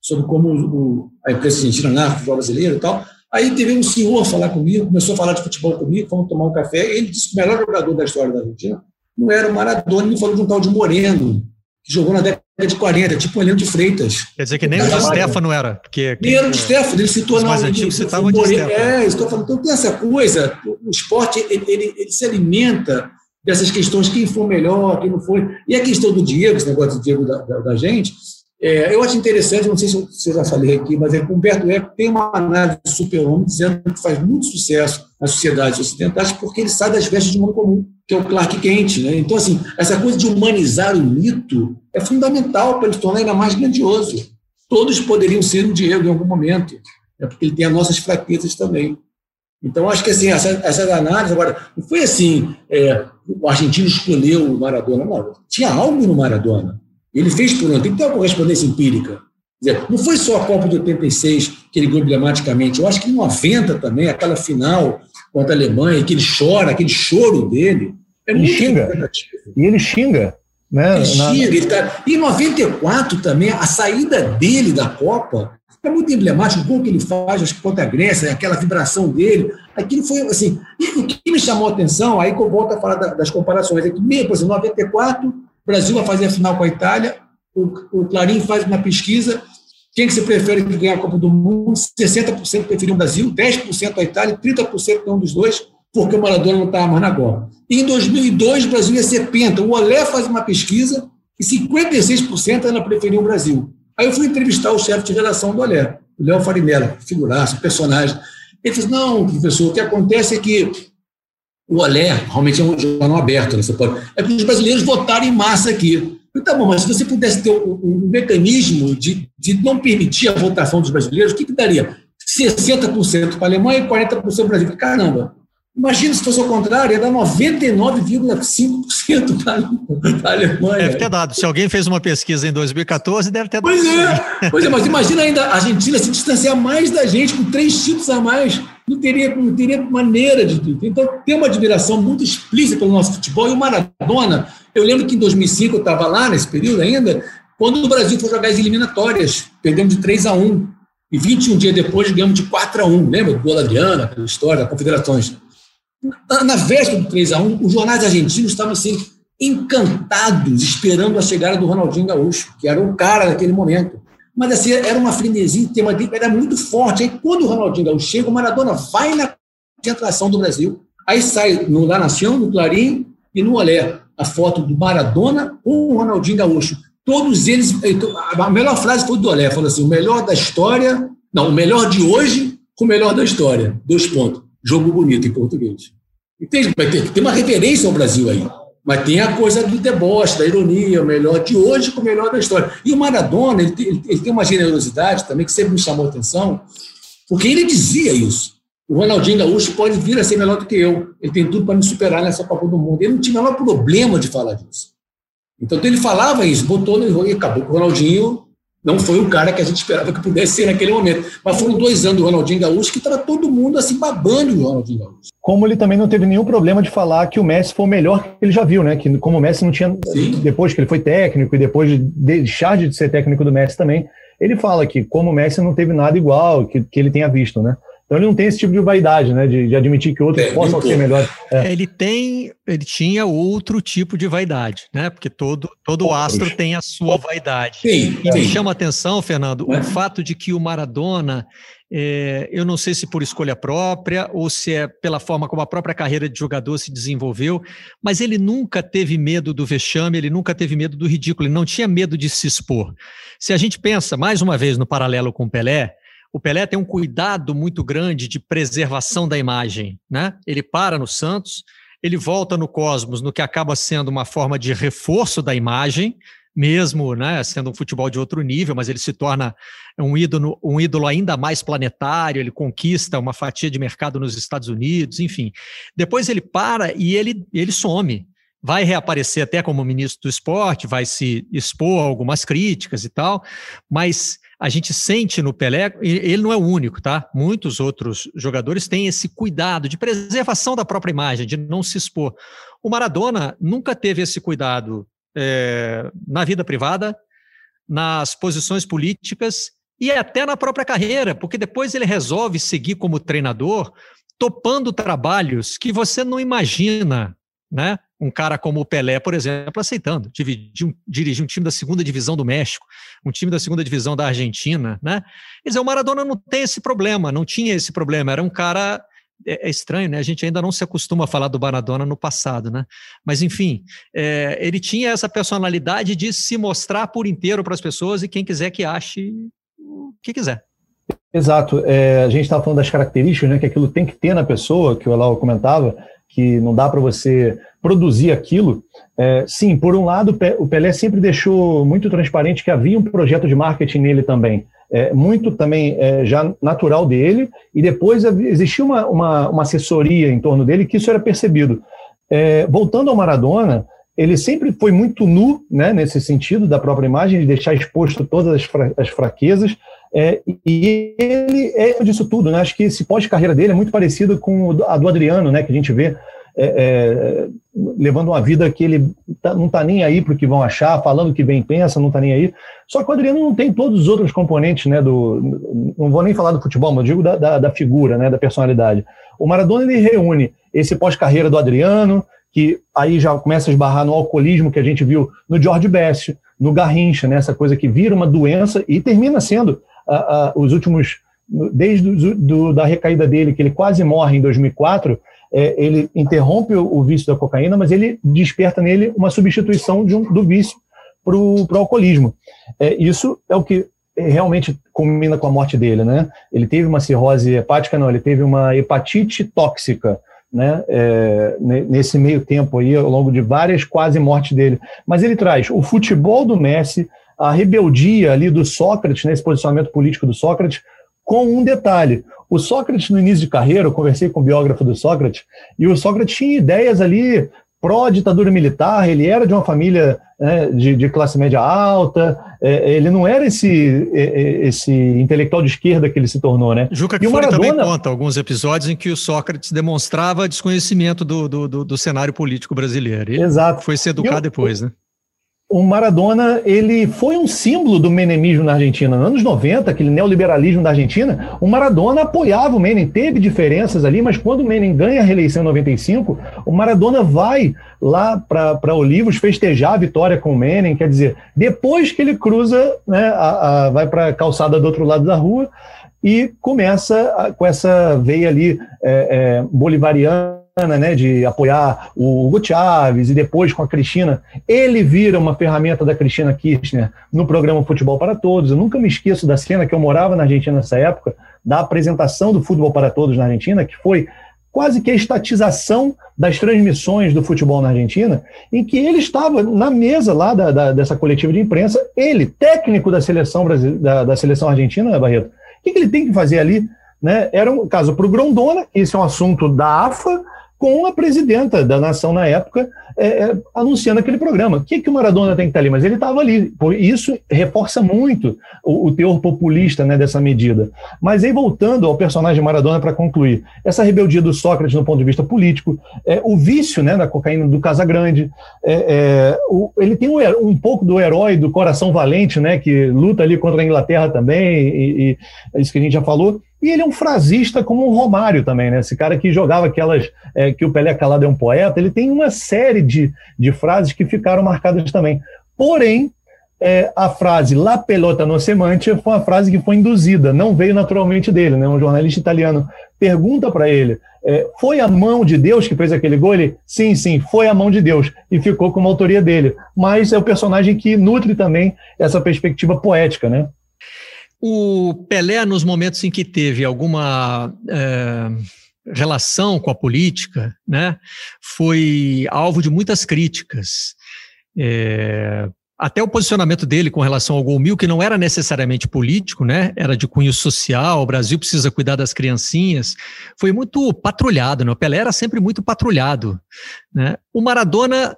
Speaker 3: sobre como o, a imprensa argentina narra o futebol brasileiro e tal. Aí teve um senhor falar comigo, começou a falar de futebol comigo, fomos tomar um café, ele disse que o melhor jogador da história da Argentina não era o Maradona, ele falou de um tal de Moreno, que jogou na década de 40, tipo o Heleno de Freitas.
Speaker 2: Quer dizer que nem o de Stefano era. Porque,
Speaker 3: nem era o de Stefano, ele citou...
Speaker 2: Os mais antigos citavam de
Speaker 3: Stefano. É, estou falando. Então tem essa coisa, o esporte, ele, ele, ele, se alimenta dessas questões, quem foi melhor, quem não foi. E a questão do Diego, esse negócio do Diego da, da, da gente, é, eu acho interessante, não sei se eu, já falei aqui, mas é que Humberto Eco tem uma análise do super-homem dizendo que faz muito sucesso nas sociedades ocidentais porque ele sai das vestes de mundo comum, que é o Clark Kent. Né? Então, assim, essa coisa de humanizar o mito é fundamental para ele se tornar ainda mais grandioso. Todos poderiam ser o Diego em algum momento, é porque ele tem as nossas fraquezas também. Então, acho que assim, essa, essa análise, agora, não foi assim, é, o argentino escolheu o Maradona, não, tinha algo no Maradona. Ele fez por onde? Tem que ter uma correspondência empírica. Dizer, não foi só a Copa de 86 que ele ganhou emblematicamente. Eu acho que em 90 também, aquela final contra a Alemanha, que ele chora, aquele choro dele,
Speaker 4: é ele xinga. E ele xinga. Né?
Speaker 3: Ele xinga. Ele tá... E em 94 também, a saída dele da Copa é muito emblemático. O gol que ele faz, acho que contra a Grécia, aquela vibração dele. Aquilo foi assim. E *laughs* o que me chamou a atenção, aí que eu volto a falar das comparações, é que, mesmo, por exemplo, 94 o Brasil vai fazer a final com a Itália, o, o Clarim faz uma pesquisa, quem que você prefere ganhe a Copa do Mundo? 60% preferiam o Brasil, 10% a Itália, 30% um dos dois, porque o Maradona não estava mais na Copa. Em 2002, o Brasil ia ser penta. O Olé faz uma pesquisa e 56% ainda preferiam o Brasil. Aí eu fui entrevistar o chefe de redação do Olé, o Léo Farinella, figuraço, personagem. Ele disse, não, professor, o que acontece é que o Olé, realmente é um jornal aberto, né? Você pode, é que os brasileiros votaram em massa aqui. Então, tá bom, mas se você pudesse ter um, um mecanismo de, de não permitir a votação dos brasileiros, o que, que daria? 60% para a Alemanha e 40% para o Brasil. Caramba, Imagina se fosse o contrário, ia dar 99,5% *laughs* para a Alemanha.
Speaker 2: Deve ter dado. Se alguém fez uma pesquisa em 2014, deve ter dado.
Speaker 3: Pois é, pois é mas imagina ainda a Argentina se distanciar mais da gente, com três títulos a mais. Não teria, não teria maneira de. Então, tem uma admiração muito explícita pelo nosso futebol. E o Maradona, eu lembro que em 2005 eu estava lá, nesse período ainda, quando o Brasil foi jogar as eliminatórias, perdemos de 3 a 1. E 21 dias depois ganhamos de 4 a 1. Lembra do gol Adriana, aquela história, da Confederações? Na véspera do 3 a 1 os jornais argentinos estavam assim, encantados, esperando a chegada do Ronaldinho Gaúcho, que era o cara daquele momento. Mas assim, era uma frenesia, tema dele era muito forte. Aí quando o Ronaldinho Gaúcho chega, o Maradona vai na concentração do Brasil. Aí sai no La Nación, no Clarim e no Olé a foto do Maradona com o Ronaldinho Gaúcho. Todos eles. A melhor frase foi do Olé: falou assim, o melhor da história. Não, o melhor de hoje com o melhor da história. Dois pontos. Jogo bonito em português. Entende? Tem uma referência ao Brasil aí. Mas tem a coisa do deboche, da ironia, o melhor de hoje com o melhor da história. E o Maradona, ele tem, ele tem uma generosidade também que sempre me chamou atenção, porque ele dizia isso. O Ronaldinho Gaúcho pode vir a ser melhor do que eu. Ele tem tudo para me superar nessa Copa do Mundo. Ele não tinha o menor problema de falar disso. Então, ele falava isso, botou no e acabou com o Ronaldinho não foi o cara que a gente esperava que pudesse ser naquele momento. Mas foram dois anos do Ronaldinho Gaúcho que estava todo mundo assim babando o Ronaldinho Gaúcho.
Speaker 4: Como ele também não teve nenhum problema de falar que o Messi foi o melhor que ele já viu, né? Que como o Messi não tinha. Sim. Depois que ele foi técnico e depois de deixar de ser técnico do Messi também, ele fala que como o Messi não teve nada igual que, que ele tenha visto, né? Então ele não tem esse tipo de vaidade, né? De, de admitir que outros é, possam ser melhores.
Speaker 2: É. Ele tem, ele tinha outro tipo de vaidade, né? Porque todo, todo astro tem a sua vaidade. Sim, e sim. me chama a atenção, Fernando, é. o fato de que o Maradona, é, eu não sei se por escolha própria ou se é pela forma como a própria carreira de jogador se desenvolveu, mas ele nunca teve medo do vexame, ele nunca teve medo do ridículo, ele não tinha medo de se expor. Se a gente pensa mais uma vez no paralelo com o Pelé, o Pelé tem um cuidado muito grande de preservação da imagem, né? Ele para no Santos, ele volta no Cosmos, no que acaba sendo uma forma de reforço da imagem, mesmo né, sendo um futebol de outro nível, mas ele se torna um ídolo, um ídolo ainda mais planetário, ele conquista uma fatia de mercado nos Estados Unidos, enfim. Depois ele para e ele, ele some vai reaparecer até como ministro do esporte, vai se expor a algumas críticas e tal, mas a gente sente no Pelé, ele não é o único, tá? Muitos outros jogadores têm esse cuidado de preservação da própria imagem, de não se expor. O Maradona nunca teve esse cuidado é, na vida privada, nas posições políticas e até na própria carreira, porque depois ele resolve seguir como treinador, topando trabalhos que você não imagina, né? Um cara como o Pelé, por exemplo, aceitando dirigir um, dirigir um time da segunda divisão do México, um time da segunda divisão da Argentina, né? Quer dizer, o Maradona não tem esse problema, não tinha esse problema, era um cara é, é, estranho, né? A gente ainda não se acostuma a falar do Maradona no passado, né? Mas, enfim, é, ele tinha essa personalidade de se mostrar por inteiro para as pessoas e quem quiser que ache o que quiser.
Speaker 4: Exato. É, a gente estava falando das características, né? Que aquilo tem que ter na pessoa, que o Elau comentava, que não dá para você produzir aquilo. É, sim, por um lado, o Pelé sempre deixou muito transparente que havia um projeto de marketing nele também é, muito também é, já natural dele, e depois existia uma, uma, uma, assessoria em torno dele que isso era percebido. É, voltando ao Maradona, ele sempre foi muito nu, né, nesse sentido, da própria imagem, de deixar exposto todas as, fra as fraquezas, é, e ele é disso tudo, né? Acho que esse pós-carreira dele é muito parecido com a do Adriano, né? Que a gente vê é, é, levando uma vida que ele tá, não está nem aí para o que vão achar, falando que bem pensa, não está nem aí. Só que o Adriano não tem todos os outros componentes, né? Do, não vou nem falar do futebol, mas digo da, da, da figura, né? Da personalidade. O Maradona ele reúne esse pós-carreira do Adriano, que aí já começa a esbarrar no alcoolismo que a gente viu no George Best, no Garrincha, né? Essa coisa que vira uma doença e termina sendo os últimos desde do, da recaída dele, que ele quase morre em 2004, é, ele interrompe o, o, vício da cocaína, mas ele desperta nele uma substituição um, do vício para o alcoolismo. É, isso é o que realmente combina com a morte dele, né? Ele teve uma cirrose hepática, não, ele teve uma hepatite tóxica, né? É, nesse meio tempo aí, ao longo de várias quase mortes dele. Mas ele traz o futebol do Messi, a rebeldia ali do Sócrates, né, posicionamento político do Sócrates, com um detalhe. O Sócrates, no início de carreira, eu conversei com o biógrafo do Sócrates, e o Sócrates tinha ideias ali pró-ditadura militar, ele era de uma família né, de, de, classe média alta, é, ele não era esse, é, é esse intelectual de esquerda que ele se tornou, né?
Speaker 2: Juca que Maradona... também conta alguns episódios em que o Sócrates demonstrava desconhecimento do, do, do, do cenário político brasileiro. Ele
Speaker 4: Exato.
Speaker 2: Foi se educar depois, né?
Speaker 4: O Maradona ele foi um símbolo do menemismo na Argentina. Nos anos 90, aquele neoliberalismo da Argentina, o Maradona apoiava o Menem. Teve diferenças ali, mas quando o Menem ganha a reeleição em 95, o Maradona vai lá para Olivos festejar a vitória com o Menem. Quer dizer, depois que ele cruza, né, a, a, vai para a calçada do outro lado da rua e começa a, com essa veia ali é, é, bolivariana né, de apoiar o Hugo Chávez e depois com a Cristina, ele vira uma ferramenta da Cristina Kirchner no programa Futebol para Todos. Eu nunca me esqueço da cena que eu morava na Argentina nessa época, da apresentação do Futebol para Todos na Argentina, que foi quase que a estatização das transmissões do futebol na Argentina, em que ele estava na mesa lá da, da, dessa coletiva de imprensa, ele, técnico da seleção, Brasil, da, da seleção argentina, Barreto, o que, que ele tem que fazer ali? Né? Era um caso para o Grondona, esse é um assunto da AFA, com a presidenta da nação na época é, é, anunciando aquele programa. O que, que o Maradona tem que estar ali? Mas ele estava ali. Isso reforça muito o, o, teor populista né, dessa medida. Mas aí, voltando ao personagem Maradona para concluir, essa rebeldia do Sócrates no ponto de vista político, é, o vício né, da cocaína do Casagrande, é, é o, ele tem um, um, pouco do herói do coração valente, né, que luta ali contra a Inglaterra também, e, e é isso que a gente já falou, e ele é um frasista como o Romário também, né? Esse cara que jogava aquelas é, que o Pelé Calado é um poeta, ele tem uma série de, de frases que ficaram marcadas também. Porém, é, a frase La pelota no semante foi uma frase que foi induzida, não veio naturalmente dele. Né? Um jornalista italiano pergunta para ele: é, foi a mão de Deus que fez aquele gol? Ele, sim, sim, foi a mão de Deus, e ficou como autoria dele. Mas é o personagem que nutre também essa perspectiva poética, né?
Speaker 2: O Pelé, nos momentos em que teve alguma é, relação com a política, né, foi alvo de muitas críticas. É, até o posicionamento dele com relação ao Gol Mil, que não era necessariamente político, né? Era de cunho social, o Brasil precisa cuidar das criancinhas, foi muito patrulhado, né? O Pelé era sempre muito patrulhado, né? O Maradona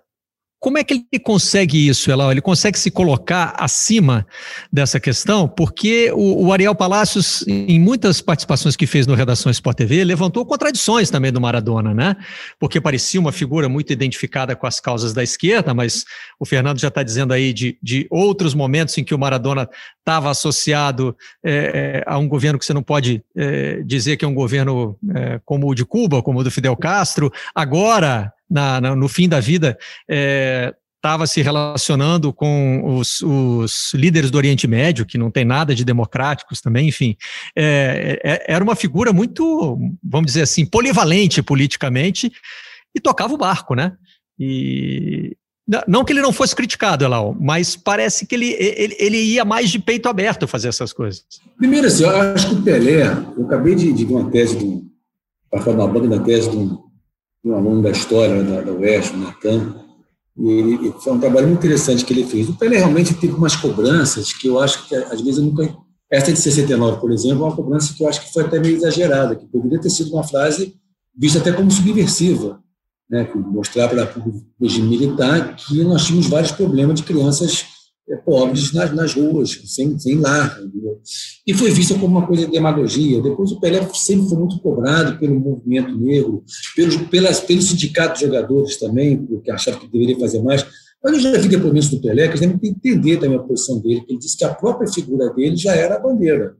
Speaker 2: como é que ele consegue isso, Elão? Ele consegue se colocar acima dessa questão? Porque o, o, Ariel Palacios, em muitas participações que fez no Redação Sport TV, levantou contradições também do Maradona, né? Porque parecia uma figura muito identificada com as causas da esquerda, mas o Fernando já está dizendo aí de, de outros momentos em que o Maradona estava associado é, é, a um governo que você não pode é, dizer que é um governo é, como o de Cuba, como o do Fidel Castro. Agora, na, na, no fim da vida, estava é, se relacionando com os, os, líderes do Oriente Médio, que não tem nada de democráticos também, enfim. É, é, era uma figura muito, vamos dizer assim, polivalente politicamente e tocava o barco, né? E não que ele não fosse criticado, Elau, mas parece que ele, ele, ele, ia mais de peito aberto fazer essas coisas.
Speaker 3: Primeiro, assim, eu acho que o Pelé, eu acabei de, de uma tese, de, uma banda da tese de um, um aluno da história da, da UES, o Natan, e ele, foi um trabalho muito interessante que ele fez. O Pelé realmente teve umas cobranças que eu acho que, às vezes, eu nunca. Essa de 69, por exemplo, é uma cobrança que eu acho que foi até meio exagerada, que poderia ter sido uma frase vista até como subversiva, né, mostrar para o regime militar que nós tínhamos vários problemas de crianças pobres nas, nas ruas, sem, sem lar. Entendeu? E foi vista como uma coisa de demagogia. Depois o Pelé sempre foi muito cobrado pelo movimento negro, pelos, pelas, pelo sindicato de jogadores também, porque achava que deveria fazer mais. Mas eu já vi depoimentos do Pelé, que a gente tem que entender também a posição dele, que ele disse que a própria figura dele já era a bandeira.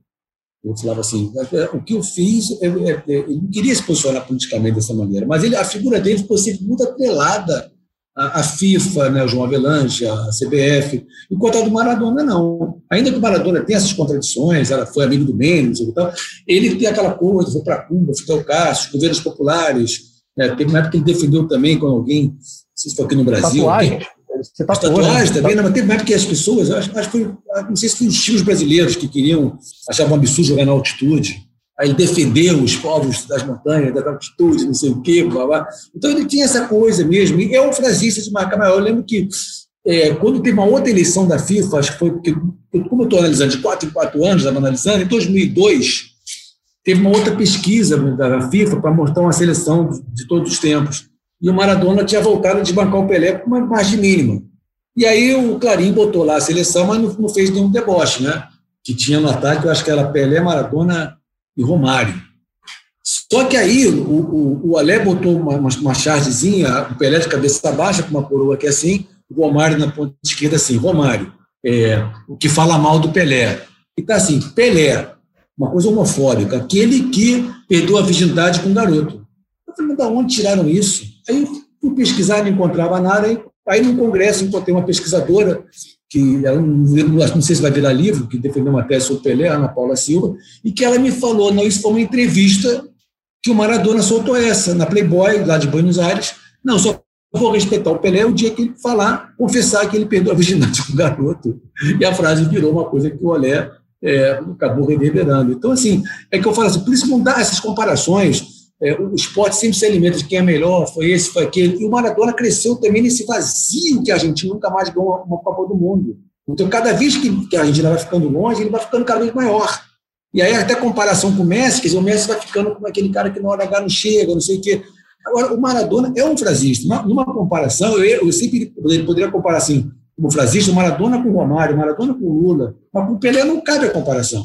Speaker 3: Ele falava assim, o que eu fiz, eu, eu, não queria se posicionar politicamente dessa maneira, mas ele, a figura dele ficou sempre muito atrelada a, FIFA, né, o João Avelange, a CBF, enquanto a do Maradona não. Ainda que o Maradona tenha essas contradições, ela foi amigo do Mendes e tal, ele tem aquela coisa, foi para Cuba, Fidel Castro, governos populares, né, teve uma época que ele defendeu também com alguém, não sei se foi aqui no Brasil.
Speaker 4: Tatuagem.
Speaker 3: Você tá tatuagem também, não, mas teve uma época que as pessoas, acho, acho que foi, não sei se foi os times brasileiros que queriam, achavam um absurdo jogar na altitude, aí defendeu os povos das montanhas, da altitude, não sei o quê, blá, blá. Então ele tinha essa coisa mesmo, e é um frasista de marca maior. Eu lembro que é, quando teve uma outra eleição da FIFA, acho que foi porque, como eu estou analisando de quatro em quatro anos, estava analisando, em 2002, teve uma outra pesquisa da FIFA para mostrar uma seleção de todos os tempos. E o Maradona tinha voltado a desbancar o Pelé com uma margem mínima. E aí o Clarim botou lá a seleção, mas não, não fez nenhum deboche, né? Que tinha no ataque, eu acho que era Pelé, Maradona, e Romário. Só que aí o, o, o Alé botou uma, uma, chargezinha, o Pelé de cabeça baixa, com uma coroa aqui assim, o Romário na ponta esquerda assim, Romário, é, o que fala mal do Pelé. E tá assim, Pelé, uma coisa homofóbica, aquele que perdeu a virgindade com o garoto. Eu falei, mas da onde tiraram isso? Aí fui pesquisar, não encontrava nada, aí, aí num congresso encontrei uma pesquisadora que ela não sei se vai virar livro, que defendeu uma tese sobre Pelé, Ana Paula Silva, e que ela me falou, não, isso foi uma entrevista que o Maradona soltou essa, na Playboy, lá de Buenos Aires, não, só vou respeitar o Pelé o dia que ele falar, confessar que ele perdeu a virgindade *laughs* com o garoto. E a frase virou uma coisa que o Olé é, acabou reverberando. Então, assim, é que eu falo assim, por isso não dá essas comparações, é, o esporte sempre se alimenta de quem é melhor, foi esse, foi aquele. E o Maradona cresceu também nesse vazio que a Argentina nunca mais ganhou uma, Copa do Mundo. Então, cada vez que, que a Argentina vai ficando longe, ele vai ficando cada vez maior. E aí, até comparação com o Messi, quer dizer, o Messi vai ficando como aquele cara que na hora H não chega, não sei o quê. Agora, o Maradona é um frasista. Numa comparação, eu, eu sempre poderia comparar assim, como frasista, o Maradona com o Romário, o Maradona com o Lula, mas com o Pelé não cabe a comparação.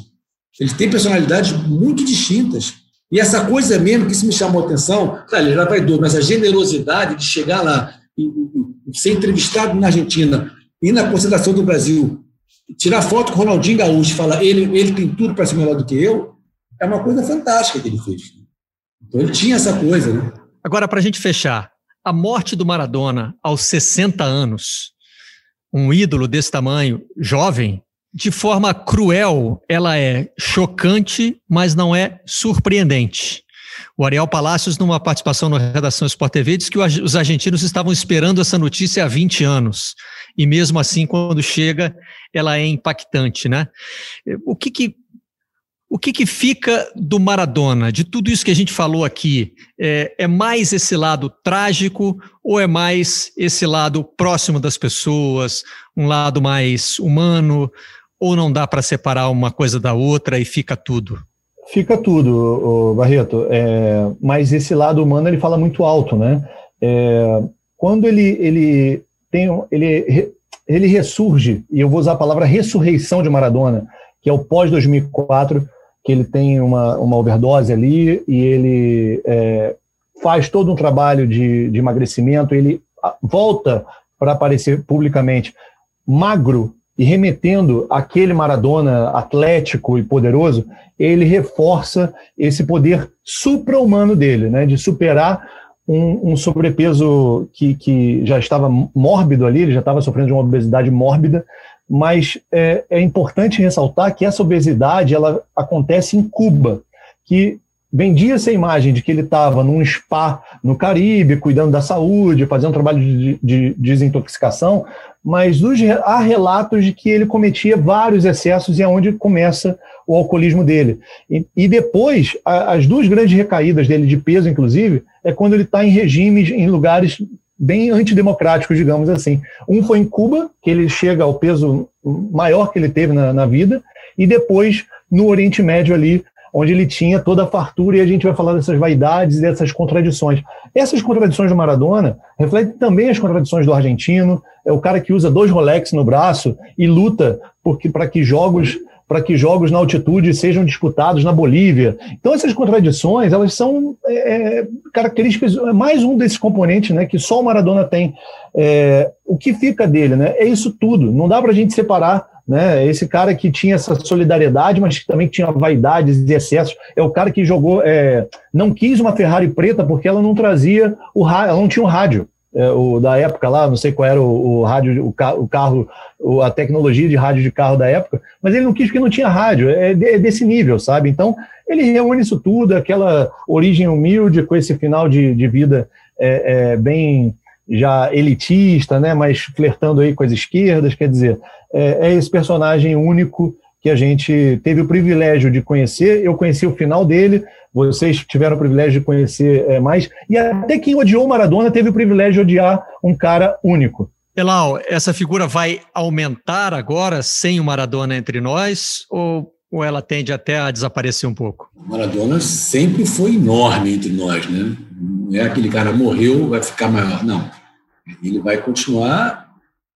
Speaker 3: Eles têm personalidades muito distintas. E essa coisa mesmo que isso me chamou a atenção, claro, ele era vaidoso, mas a generosidade de chegar lá e, e, e ser entrevistado na Argentina e na concentração do Brasil, tirar foto com o Ronaldinho Gaúcho e falar ele, ele tem tudo para ser melhor do que eu, é uma coisa fantástica que ele fez. Então ele tinha essa coisa, né?
Speaker 2: Agora, para a gente fechar, a morte do Maradona aos 60 anos, um ídolo desse tamanho, jovem, de forma cruel, ela é chocante, mas não é surpreendente. O Ariel Palacios, numa participação na redação Sport TV, disse que os argentinos estavam esperando essa notícia há 20 anos. E mesmo assim, quando chega, ela é impactante, né? O que que, o que, que fica do Maradona, de tudo isso que a gente falou aqui? É, é mais esse lado trágico ou é mais esse lado próximo das pessoas, um lado mais humano? Ou não dá para separar uma coisa da outra e fica tudo?
Speaker 4: Fica tudo, Barreto. É, mas esse lado humano ele fala muito alto, né? É, quando ele, ele tem, ele, ele ressurge, e eu vou usar a palavra ressurreição de Maradona, que é o pós-2004, que ele tem uma, uma overdose ali e ele é, faz todo um trabalho de, de emagrecimento, ele volta para aparecer publicamente magro e remetendo aquele Maradona atlético e poderoso, ele reforça esse poder supra-humano dele, né, de superar um, um, sobrepeso que, que já estava mórbido ali, ele já estava sofrendo de uma obesidade mórbida, mas é, é importante ressaltar que essa obesidade ela acontece em Cuba, que vendia essa imagem de que ele estava num spa no Caribe, cuidando da saúde, fazendo um trabalho de, de, desintoxicação, mas há relatos de que ele cometia vários excessos e é onde começa o alcoolismo dele. E, e depois, a, as duas grandes recaídas dele de peso, inclusive, é quando ele está em regimes, em lugares bem antidemocráticos, digamos assim. Um foi em Cuba, que ele chega ao peso maior que ele teve na, na vida, e depois no Oriente Médio ali, onde ele tinha toda a fartura, e a gente vai falar dessas vaidades e dessas contradições. Essas contradições do Maradona refletem também as contradições do argentino, é o cara que usa dois Rolex no braço e luta para que jogos para que jogos na altitude sejam disputados na Bolívia. Então essas contradições elas são é, é características é mais um desses componentes, né, que só o Maradona tem. É, o que fica dele, né, é isso tudo. Não dá para a gente separar né? Esse cara que tinha essa solidariedade, mas que também tinha vaidades e excessos. É o cara que jogou, é, não quis uma Ferrari preta porque ela não trazia o ela não tinha um rádio. É, o, da época lá, não sei qual era o, o rádio, o, o carro, o, a tecnologia de rádio de carro da época, mas ele não quis porque não tinha rádio, é, de, é desse nível, sabe? Então, ele reúne isso tudo, aquela origem humilde com esse final de, de vida é, é bem já elitista, né, mas flertando aí com as esquerdas, quer dizer, é, é, esse personagem único que a gente teve o privilégio de conhecer. Eu conheci o final dele, vocês tiveram o privilégio de conhecer é, mais, e até quem odiou Maradona teve o privilégio de odiar um cara único.
Speaker 2: Elal, essa figura vai aumentar agora sem o Maradona entre nós ou, ou ela tende até a desaparecer um pouco?
Speaker 3: O Maradona sempre foi enorme entre nós, né? É aquele cara morreu, vai ficar maior. Não. Ele vai continuar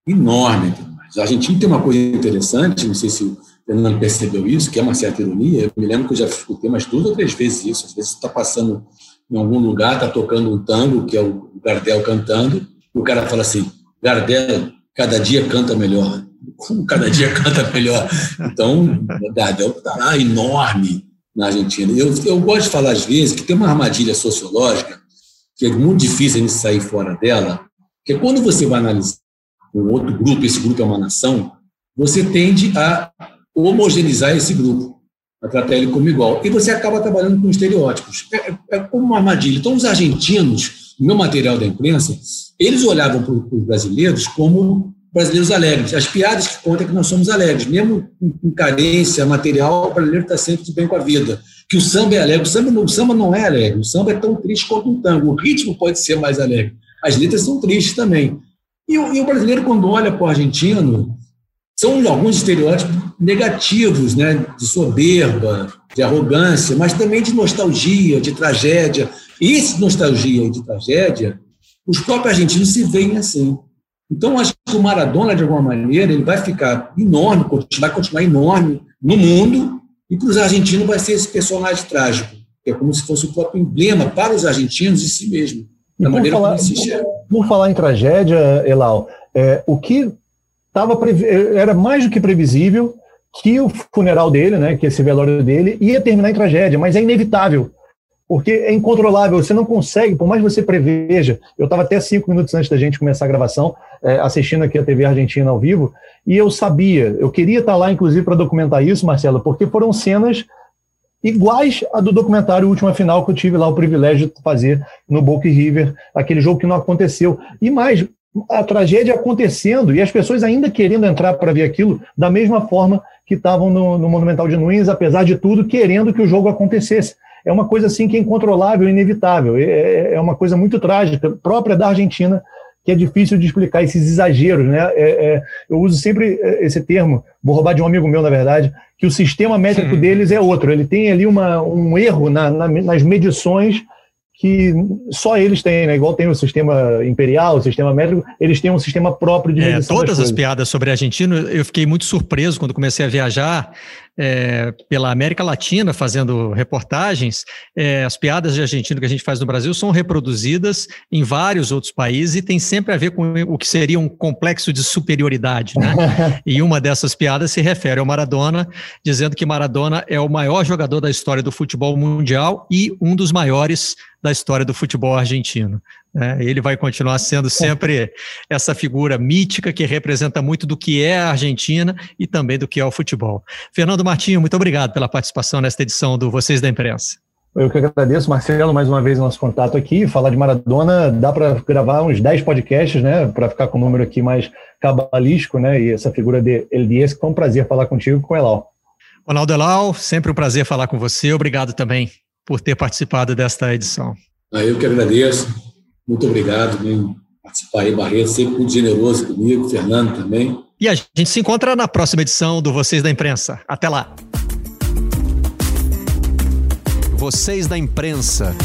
Speaker 3: enorme. A Argentina tem uma coisa interessante, não sei se o Fernando percebeu isso, que é uma certa ironia. Eu me lembro que eu já escutei umas duas ou três vezes isso. Às vezes está passando em algum lugar, está tocando um tango, que é o Gardel cantando, e o cara fala assim: Gardel, cada dia canta melhor. Como cada dia canta melhor? Então, o Gardel está enorme na Argentina. Eu, eu gosto de falar às vezes que tem uma armadilha sociológica que é muito difícil a gente sair fora dela, que é quando você vai analisar um outro grupo, esse grupo é uma nação, você tende a homogeneizar esse grupo, a tratar ele como igual. E você acaba trabalhando com estereótipos. É, é, é como uma armadilha. Então, os argentinos, no meu material da imprensa, eles olhavam para os brasileiros como brasileiros alegres. As piadas que contam é que nós somos alegres. Mesmo com carência material, o brasileiro está sempre de bem com a vida. Que o samba é alegre. O samba, o samba não é alegre. O samba é tão triste quanto um tango. O ritmo pode ser mais alegre. As letras são tristes também. E o, e o brasileiro, quando olha para o argentino, são alguns estereótipos negativos, né? de soberba, de arrogância, mas também de nostalgia, de tragédia. E esse nostalgia e de tragédia, os próprios argentinos se veem assim. Então, acho que o Maradona, de alguma maneira, ele vai ficar enorme, vai continuar enorme no mundo, e para os argentinos vai ser esse personagem trágico, que é como se fosse o próprio emblema para os argentinos de si mesmo,
Speaker 4: da maneira falar, como se enxerga. Por falar em tragédia, Elal, é, o que estava era mais do que previsível que o funeral dele, né, que esse velório dele, ia terminar em tragédia, mas é inevitável porque é incontrolável, você não consegue, por mais que você preveja. Eu estava até cinco minutos antes da gente começar a gravação, é, assistindo aqui a TV Argentina ao vivo, e eu sabia, eu queria estar lá, inclusive, para documentar isso, Marcelo, porque foram cenas iguais a do documentário Última Final que eu tive lá o privilégio de fazer no Boca River, aquele jogo que não aconteceu. E mais, a tragédia acontecendo e as pessoas ainda querendo entrar para ver aquilo da mesma forma que estavam no, no Monumental de Nunes, apesar de tudo, querendo que o jogo acontecesse é uma coisa assim que é incontrolável, inevitável. É, é, é uma coisa muito trágica, própria da Argentina, que é difícil de explicar esses exageros, né? É, é, eu uso sempre é, esse termo, vou roubar de um amigo meu, na verdade, que o sistema métrico Sim. deles é outro. Ele tem ali uma, um erro na, na, nas medições que só eles têm, né? Igual tem o sistema imperial, o sistema métrico, eles têm um sistema próprio de
Speaker 2: é, Todas as piadas sobre argentino, eu fiquei muito surpreso quando comecei a viajar é, pela América Latina fazendo reportagens. É, as piadas de argentino que a gente faz no Brasil são reproduzidas em vários outros países e tem sempre a ver com o que seria um complexo de superioridade, né? *laughs* e uma dessas piadas se refere ao Maradona, dizendo que Maradona é o maior jogador da história do futebol mundial e um dos maiores da história do futebol argentino. Né? Ele vai continuar sendo sempre essa figura mítica que representa muito do que é a Argentina e também do que é o futebol. Fernando Martinho, muito obrigado pela participação nesta edição do Vocês da Imprensa.
Speaker 4: Eu que agradeço, Marcelo, mais uma vez nosso contato aqui. Falar de Maradona, dá para gravar uns 10 podcasts, né? Para ficar com o número aqui mais cabalístico, né? E essa figura de El Diez, que foi um prazer falar contigo com o Elal.
Speaker 2: Ronaldo Elal, sempre um prazer falar com você. Obrigado também por ter participado desta edição.
Speaker 3: Eu que agradeço. Muito obrigado por participar aí, Barreto, sempre muito generoso comigo, Fernando também.
Speaker 2: E a gente se encontra na próxima edição do Vocês da Imprensa. Até lá.
Speaker 1: Vocês da Imprensa.